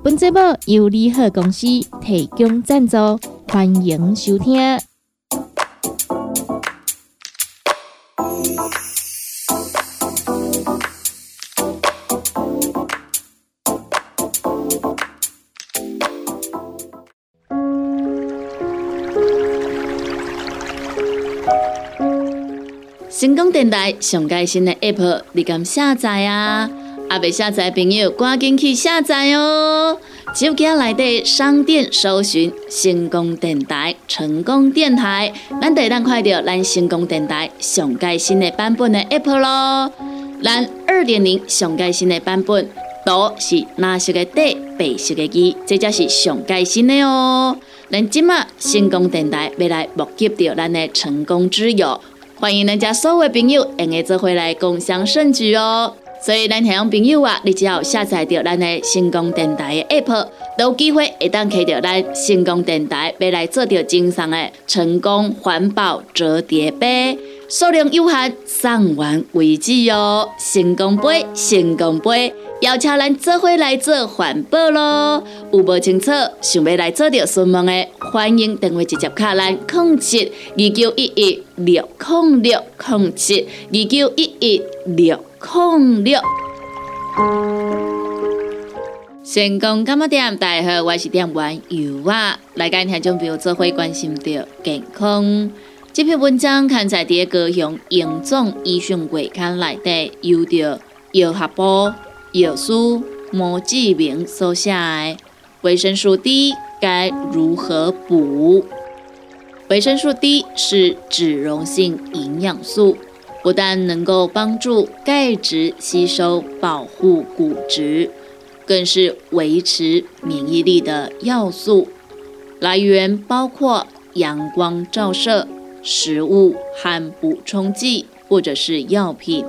本节目由利好公司提供赞助，欢迎收听。成功电台上盖新的 App，你敢下载啊？阿未下载朋友，赶紧去下载哦！手机内底商店搜寻“成功电台”，成功电台，咱得当快到咱成功电台上盖新的版本的 App 咯。咱二点零上盖新的版本，都是蓝色的底，白色的字，这才是上盖新的哦。咱今麦成功电台要来募集到咱的成功之友，欢迎咱家所有朋友用个做回来共享盛举哦。所以，咱听众朋友啊，你只要下载到咱的成功电台的 App，都有机会会当开到咱成功电台，要来做到精上的成功环保折叠杯，数量有限，送完为止哦。成功杯，成功杯，邀请咱做伙来做环保咯。有无清楚，想要来做着询问的，欢迎电话直接卡咱控七二九一一六控六控七二九一一六。控六，成功干么点？大家好，我是点玩油啊，来跟听众朋友做会关心到健康。这篇文章刊在第一个用严重医讯柜刊内底，由着药学部药师毛志明所写的维生素 D 该如何补？维生素 D 是脂溶性营养素。不但能够帮助钙质吸收，保护骨质，更是维持免疫力的要素。来源包括阳光照射、食物和补充剂，或者是药品。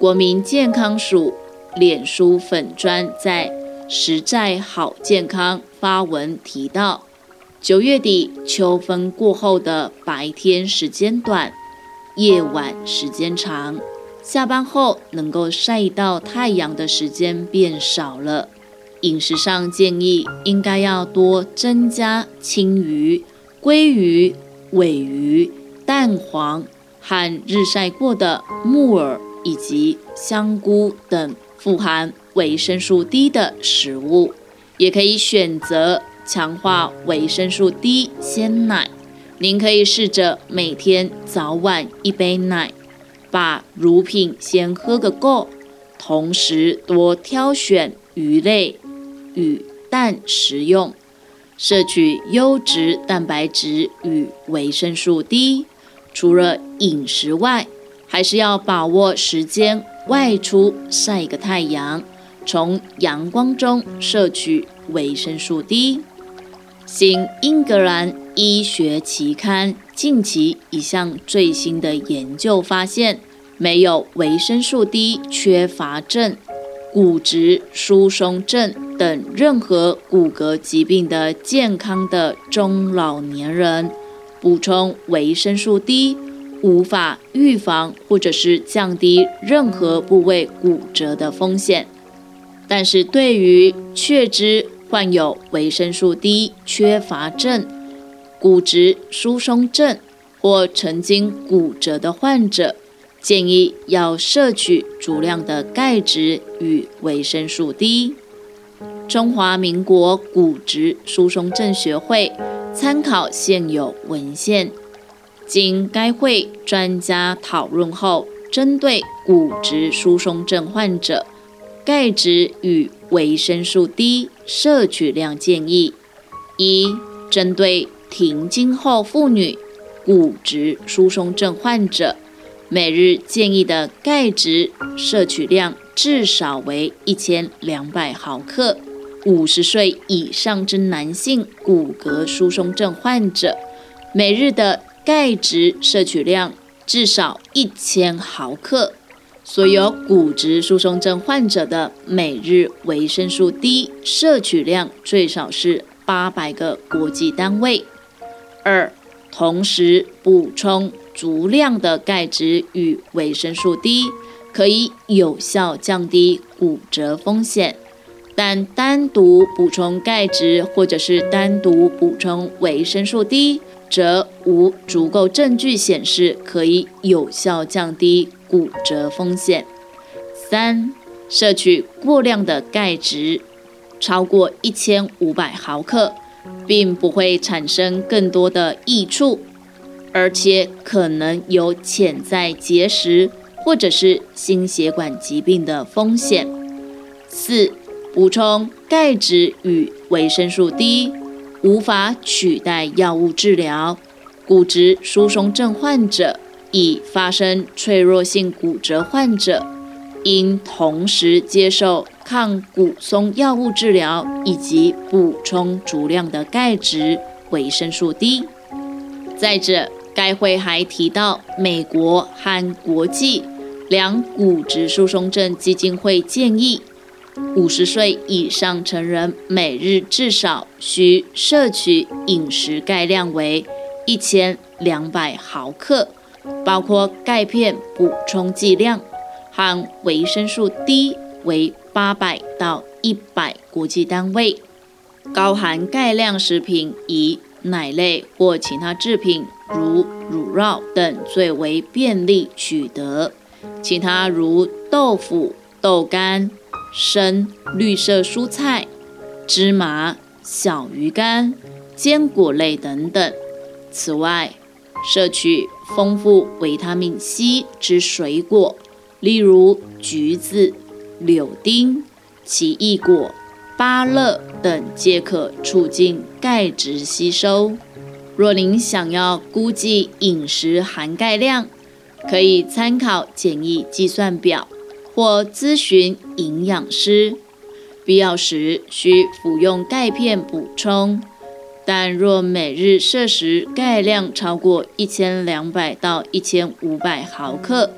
国民健康署脸书粉砖在“实在好健康”发文提到，九月底秋分过后的白天时间短。夜晚时间长，下班后能够晒到太阳的时间变少了。饮食上建议应该要多增加青鱼、鲑鱼、尾鱼、蛋黄和日晒过的木耳以及香菇等富含维生素 D 的食物，也可以选择强化维生素 D 鲜奶。您可以试着每天早晚一杯奶，把乳品先喝个够，同时多挑选鱼类与蛋食用，摄取优质蛋白质与维生素 D。除了饮食外，还是要把握时间外出晒个太阳，从阳光中摄取维生素 D。新英格兰医学期刊近期一项最新的研究发现，没有维生素 D 缺乏症、骨质疏松症等任何骨骼疾病的健康的中老年人，补充维生素 D 无法预防或者是降低任何部位骨折的风险，但是对于确知。患有维生素 D 缺乏症、骨质疏松症或曾经骨折的患者，建议要摄取足量的钙质与维生素 D。中华民国骨质疏松症学会参考现有文献，经该会专家讨论后，针对骨质疏松症患者。钙质与维生素 D 摄取量建议：一、针对停经后妇女、骨质疏松症患者，每日建议的钙质摄取量至少为一千两百毫克；五十岁以上之男性骨骼疏松症患者，每日的钙质摄取量至少一千毫克。所有骨质疏松症患者的每日维生素 D 摄取量最少是八百个国际单位。二，同时补充足量的钙质与维生素 D，可以有效降低骨折风险。但单独补充钙质或者是单独补充维生素 D，则无足够证据显示可以有效降低。骨折风险。三、摄取过量的钙质，超过一千五百毫克，并不会产生更多的益处，而且可能有潜在结石或者是心血管疾病的风险。四、补充钙质与维生素 D，无法取代药物治疗。骨质疏松症患者。已发生脆弱性骨折患者，应同时接受抗骨松药物治疗，以及补充足量的钙质、维生素 D。再者，该会还提到，美国和国际两骨质疏松症基金会建议，五十岁以上成人每日至少需摄取饮食钙量为一千两百毫克。包括钙片补充剂量和维生素 D 为八百到一百国际单位。高含钙量食品以奶类或其他制品，如乳酪等最为便利取得。其他如豆腐、豆干、生绿色蔬菜、芝麻、小鱼干、坚果类等等。此外，摄取丰富维他命 C 之水果，例如橘子、柳丁、奇异果、芭乐等，皆可促进钙质吸收。若您想要估计饮食含钙量，可以参考简易计算表或咨询营养师，必要时需服用钙片补充。但若每日摄食钙量超过一千两百到一千五百毫克，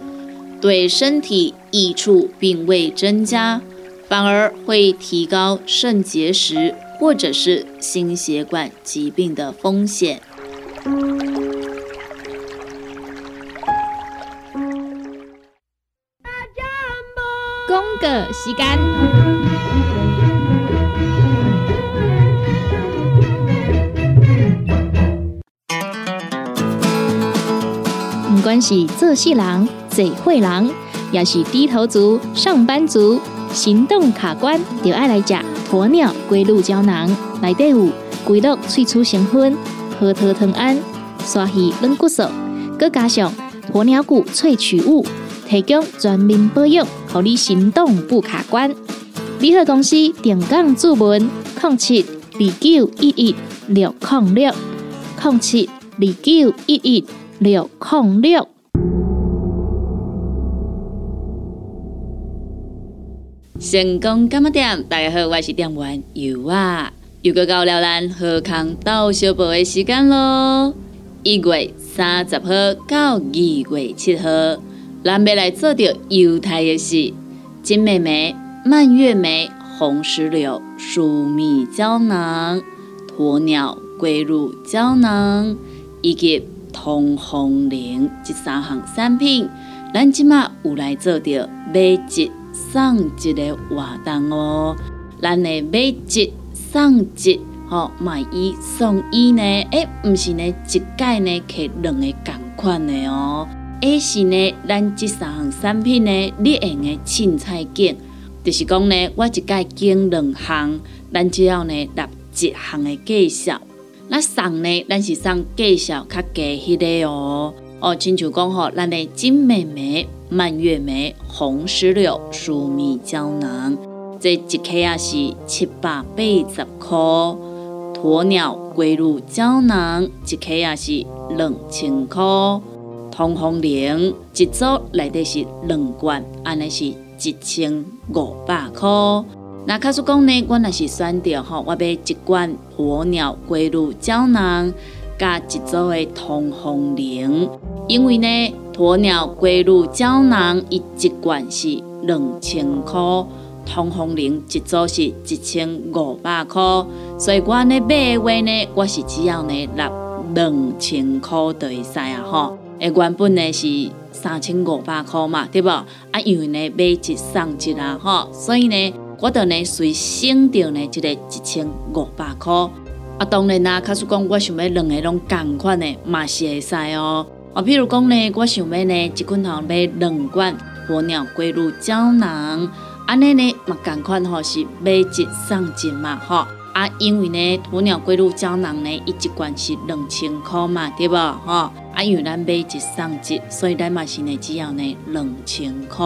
对身体益处并未增加，反而会提高肾结石或者是心血管疾病的风险。公个时间。关系做细人、嘴会人，也是低头族、上班族、行动卡关，就爱来食鸵鸟龟鹿胶囊。内底有龟鹿萃取成分，核桃藤胺、刷鱼软骨素，佮加上鸵鸟骨萃取物，提供全面保养，让你行动不卡关。联合公司定岗注文：零七二九一一六零六零七二九一一。六控六，成功干么点？大家好，我是店员尤啊，又个到了咱贺康到小宝的时间咯。一月三十号到二月七号，咱要来做着犹太的事：金妹妹、蔓越莓、红石榴、舒米胶囊、鸵鸟龟乳胶囊以及。通红灵这三项产品，咱即马有来做着买一送一个活动哦。咱的买一送一，吼买一送一呢？诶，毋是呢，一届呢，摕两个共款的哦。而是呢，咱这三项产品呢，你用的凊彩拣，就是讲呢，我一届拣两项，咱只要呢，答一项的介绍。那送呢？咱是送介绍较低迄个哦哦，亲像讲吼，咱的金妹妹、蔓越莓、红石榴、粟米胶囊，这一克也是七百八十块；鸵鸟龟乳胶囊一克也是两千块；通风灵一组内底是两罐，安尼是一千五百块；那卡叔讲呢，我若是选择吼，我要一罐鸵鸟龟乳胶囊加一组的通风灵，因为呢，鸵鸟龟乳胶囊伊一罐是两千块，通风铃一组是一千五百块，所以我呢买的话呢，我是只要呢纳两千块就会使啊吼。诶，原本呢是三千五百块嘛，对不？啊，因为呢买一送一啦，吼，所以呢，我就呢随省掉呢这个一千五百块。啊，当然啦，假使讲我想要两个拢同款的，嘛是会使哦。啊，譬如讲呢，我想要呢一罐头买两罐鸵鸟龟乳胶囊，安尼呢嘛共款吼是买一送一嘛，吼。啊，因为呢，鸵鸟龟乳胶囊呢，一罐是两千块嘛，对不？吼，啊，因为咱买一送一，所以咱嘛是呢只要呢两千块。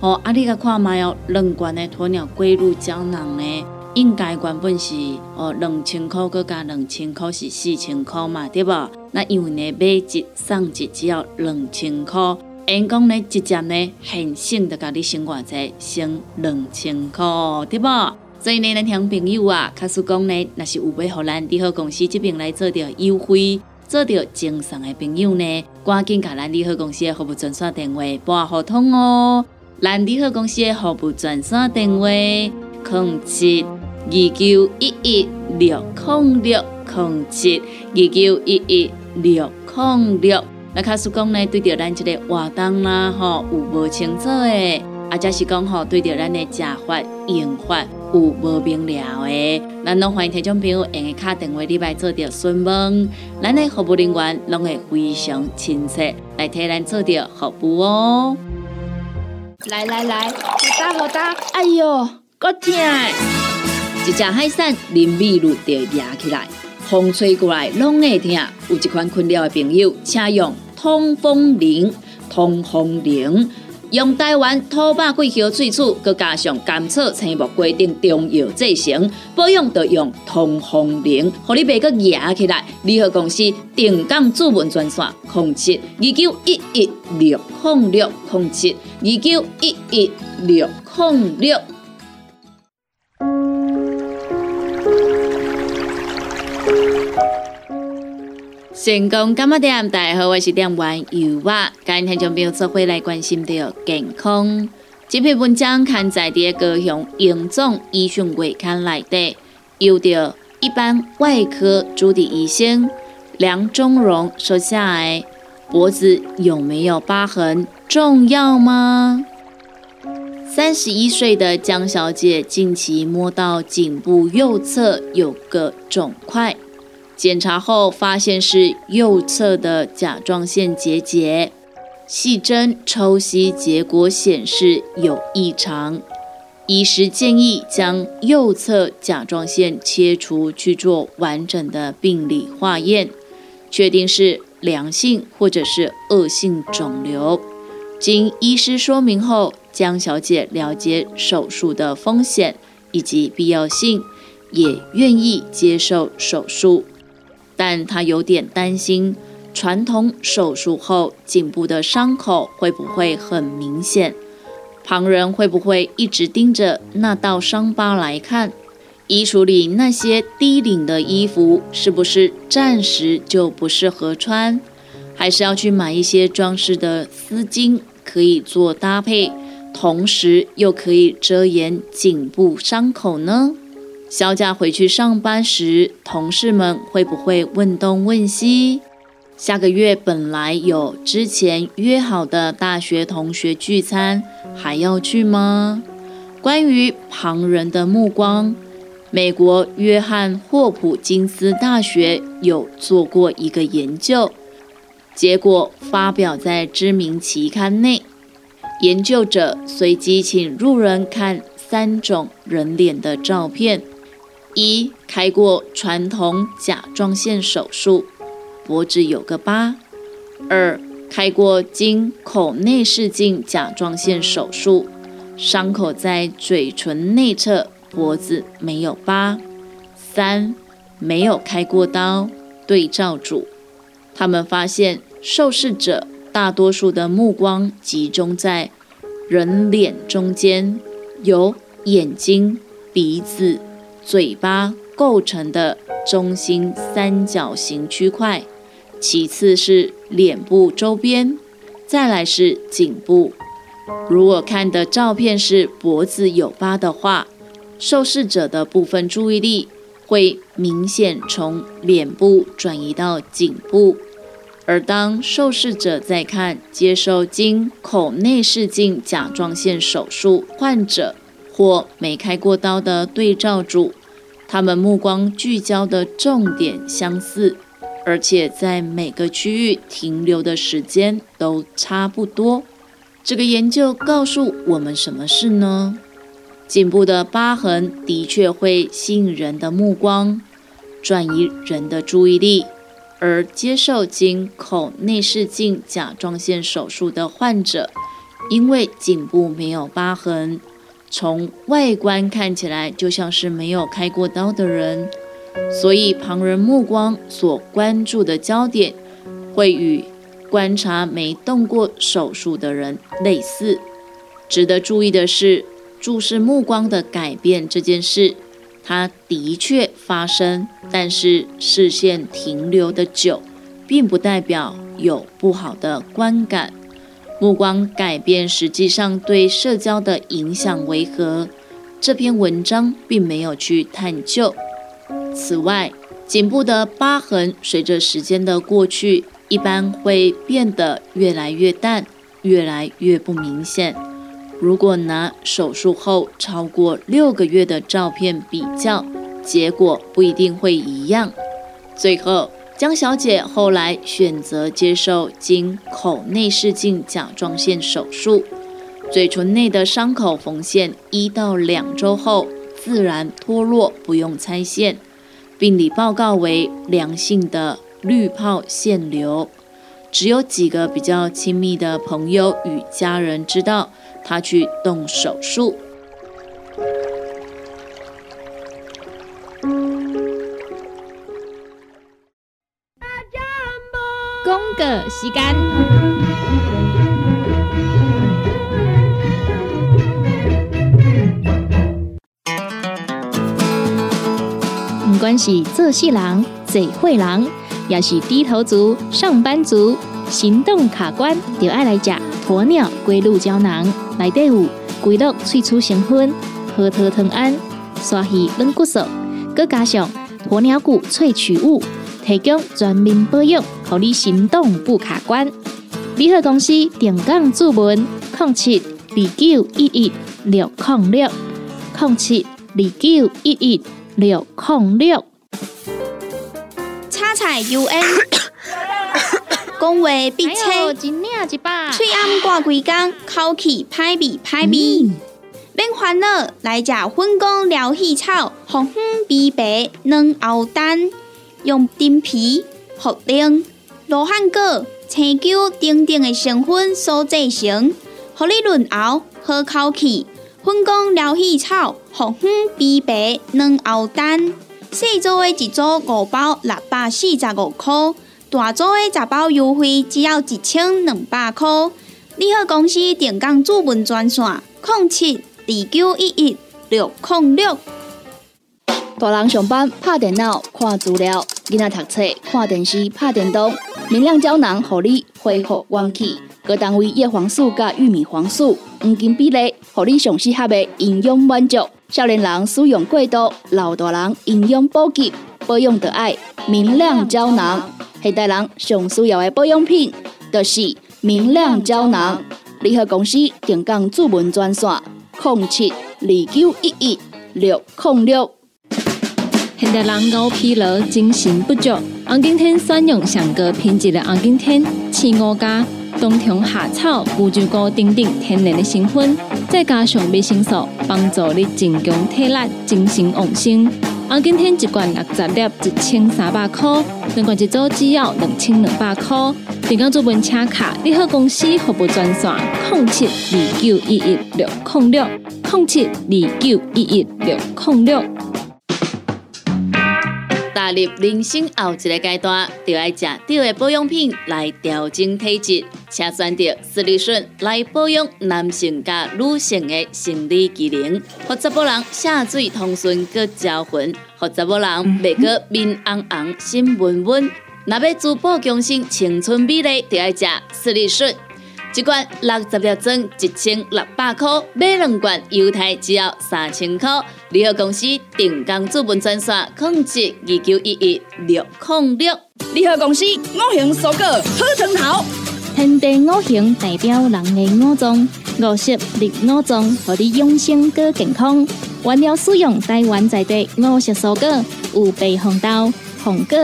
哦，啊，你甲看卖哦，两罐的鸵鸟龟乳胶囊呢，应该原本是哦两千块，搁加两千块是四千块嘛，对不？那因为呢买一送一只要两千块，因讲呢直接呢很省的，甲你省偌济，省两千块，对不？所以呢，咱听朋友啊，确实讲呢，若是有要互咱利好公司这边来做着优惠、做着赠送的朋友呢，赶紧甲咱利好公司的服务专线电话拨合通哦。咱利好公司的服务专线电话：零七二九一一六零六零七二九一一六零六。那卡叔讲呢，对着咱这个活动啦，吼有无清楚的，啊，则是讲吼对着咱的食法、用法。有无明了的，咱拢欢迎听众朋友用个卡电话里来做着询问，咱的服务人员拢会非常亲切来替咱做着服务哦。来来来，好大好大，哎哟，够痛！一只海扇林密路就压起来，风吹过来拢会疼。有一款困扰的朋友，请用通风铃，通风铃。用台湾土八桂叶萃取，佮加上甘草、青木规定中药制成，保养要用通风灵，互你袂佮压起来。联合公司定岗主文专线：控七二九一一六控六控七二九一一六控六。成功干嘛点？大家好，我是点玩油娃，今日听朋友做回来关心到健康。这篇文章刊载在高雄荣总医学月刊内底，由着一般外科主治医生梁中荣说下来，脖子有没有疤痕重要吗？三十一岁的江小姐近期摸到颈部右侧有个肿块。检查后发现是右侧的甲状腺结节，细针抽吸结果显示有异常，医师建议将右侧甲状腺切除去做完整的病理化验，确定是良性或者是恶性肿瘤。经医师说明后，江小姐了解手术的风险以及必要性，也愿意接受手术。但他有点担心，传统手术后颈部的伤口会不会很明显？旁人会不会一直盯着那道伤疤来看？衣橱里那些低领的衣服是不是暂时就不适合穿？还是要去买一些装饰的丝巾，可以做搭配，同时又可以遮掩颈部伤口呢？小贾回去上班时，同事们会不会问东问西？下个月本来有之前约好的大学同学聚餐，还要去吗？关于旁人的目光，美国约翰霍普金斯大学有做过一个研究，结果发表在知名期刊内。研究者随机请路人看三种人脸的照片。一开过传统甲状腺手术，脖子有个疤；二开过经口内视镜甲状腺手术，伤口在嘴唇内侧，脖子没有疤；三没有开过刀。对照组，他们发现受试者大多数的目光集中在人脸中间，有眼睛。鼻子、嘴巴构成的中心三角形区块，其次是脸部周边，再来是颈部。如果看的照片是脖子有疤的话，受试者的部分注意力会明显从脸部转移到颈部。而当受试者在看接受经口内视镜甲状腺手术患者或没开过刀的对照组，他们目光聚焦的重点相似，而且在每个区域停留的时间都差不多。这个研究告诉我们什么事呢？颈部的疤痕的确会吸引人的目光，转移人的注意力。而接受经口内视镜甲状腺手术的患者，因为颈部没有疤痕，从外观看起来就像是没有开过刀的人，所以旁人目光所关注的焦点会与观察没动过手术的人类似。值得注意的是，注视目光的改变这件事。它的确发生，但是视线停留的久，并不代表有不好的观感。目光改变实际上对社交的影响为何？这篇文章并没有去探究。此外，颈部的疤痕随着时间的过去，一般会变得越来越淡，越来越不明显。如果拿手术后超过六个月的照片比较，结果不一定会一样。最后，江小姐后来选择接受经口内视镜甲状腺手术，嘴唇内的伤口缝线一到两周后自然脱落，不用拆线。病理报告为良性的滤泡腺瘤，只有几个比较亲密的朋友与家人知道。她去动手术。是做事人、嘴会人，也是低头族、上班族，行动卡关，就爱来吃鸵鸟龟鹿胶囊。内底有龟鹿萃取成分、核桃藤胺、鲨鱼软骨素，佮加上鸵鸟骨萃取物，提供全面保养，让你行动不卡关。联合公司定岗注文：零七二九一一六零六零七二九一一六控六。叉彩 U N。讲话必切，嘴暗挂规工，口气歹味歹味。免烦恼，来食粉工疗气草，红粉枇杷软喉丹，用丁皮、茯苓、罗汉果、青椒等等的成分所制成，互你润喉好口气。粉工疗气草，红粉枇杷软喉丹，细组的一组五包，六百四十五块。大组的十包优惠只要一千两百块。你好，公司电工主文专线：零七二九一一六零六。大人上班拍电脑看资料，囡仔读册看电视拍电动。明亮胶囊，互你恢复元气。各单位叶黄素加玉米黄素黄金比例，互你上适合的营养满足。少年人使用过度，老大人营养补给，保养的爱明亮胶囊。现代人上需要的保养品，就是明亮胶囊。联合公司定岗主文专线：零七二九一一六零六。现代人熬疲劳，精神不足。红景天选用上个品质的红景天，青五加冬虫夏草、乌鸡菇等等天然的成分，再加上维生素，帮助你增强体力、精神旺盛。红景天一罐六十粒，一千三百块。两罐一组只要两千两百块，订购做本车卡，你好公司服务专线：零七二九一一六零六零七二九一一六零六。踏入人生后一个阶段，就要食对的保养品来调整体质。请选择斯利顺来保养男性加女性的生理机能，或者某人下水通顺个招魂，或者某人未过面红红心温温。若要珠宝更新青春美丽，就要食斯利顺。一罐六十粒装，一千六百块；买两罐，犹太只要三千块。联合公司定岗资本专线：控制二九一一六零六。联合公司五行蔬果好成头。天地五行代表人的五脏，五色绿五脏，让你养生更健康。原料使用台湾在地五色蔬果，有白红豆、红果、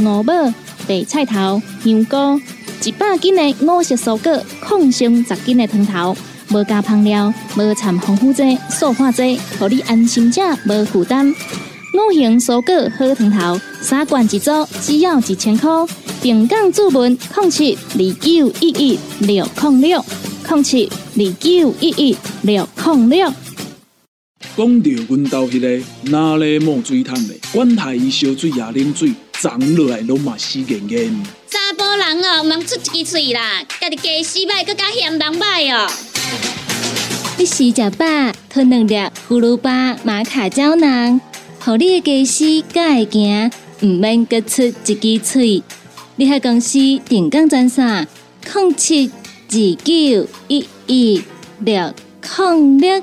五宝、白菜头、香菇，一百斤的五色蔬果，抗性十斤的汤头，无加香料，无掺防腐剂、塑化剂，让你安心吃，无负担。五行蔬果好汤头，三罐一组，只要一千块。平港注文控七二九一一六控六控七二九一一六控六。讲到阮兜迄个哪里冒水桶的，管他伊烧水也啉水，长落来拢嘛死严严。查甫人哦，忙出一支嘴啦，家己家洗歹，更加嫌人歹哦。你食食饱，吞两粒葫芦巴、马卡胶囊，互你的家洗才会行，毋免各出一支嘴。你喺公司定岗专线：零七二九一一六零六。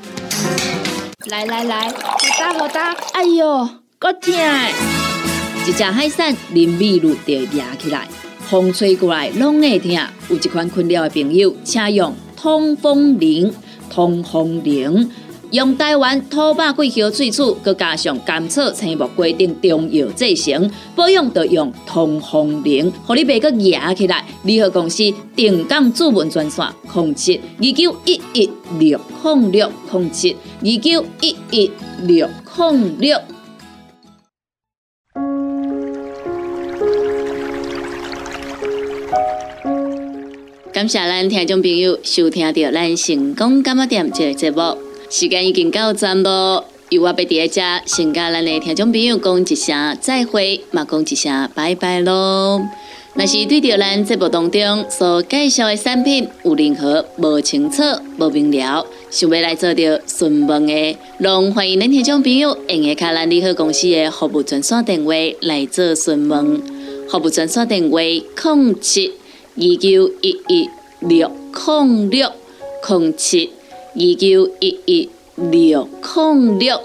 来来来，好打好打，哎哟，够痛！一只海扇淋米露就压起来，风吹过来拢会痛。有一款困扰的朋友，请用通风铃，通风铃。用台湾土八桂香萃取，佮加上甘草、青木规定中药制成，保养要用通风灵，互你袂佮压起来。联合公司定岗主文专线：控七二九一一六零六控七二九一一六零六。感谢咱听众朋友收听到咱成功感冒店这个节目。时间已经到站咯，由我伫在遮，先甲咱的听众朋友讲一声再会，嘛讲一声拜拜咯。若是对着咱节目当中所介绍的产品有任何无清楚、无明了，想要来做着询问的，拢欢迎恁听众朋友用下卡咱利好公司的服务专线电话来做询问。服务专线电话：零七二九一一六零六零七。二九一一六零六，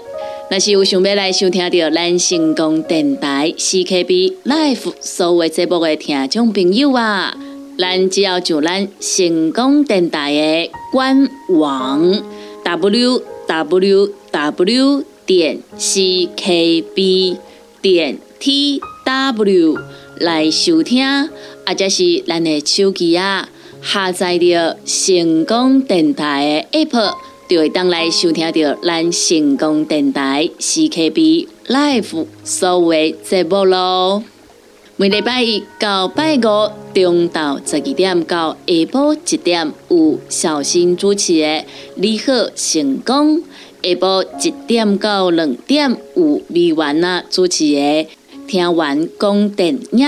若是有想要来收听到咱成功电台 CKB Life 所有节目的听众朋友啊，咱只要就咱成功电台的官网 w w w 点 c k b 点 t w 来收听，或者是咱的手机啊。下载着成功电台的 App，就会当来收听到咱成功电台 CKB Live 所有节目咯。每礼拜一到拜五中昼十二点到下晡一点有小新主持的《你好成功》，下晡一点到两点有美完啊主持的《听完讲电影》。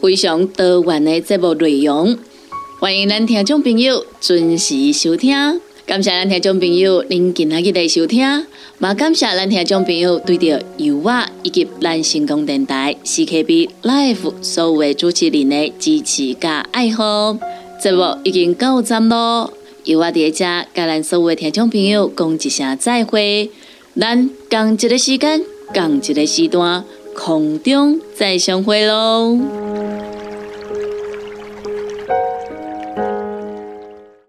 非常多元的节目内容，欢迎咱听众朋友准时收听。感谢咱听众朋友您今日的收听，也感谢咱听众朋友对着由我以及咱成功电台 CKB Life 所有的主持人的支持加爱好。节目已经到站咯，由我伫遮甲咱所有的听众朋友讲一声再会，咱共一个时间，共一个时段，空中再相会喽。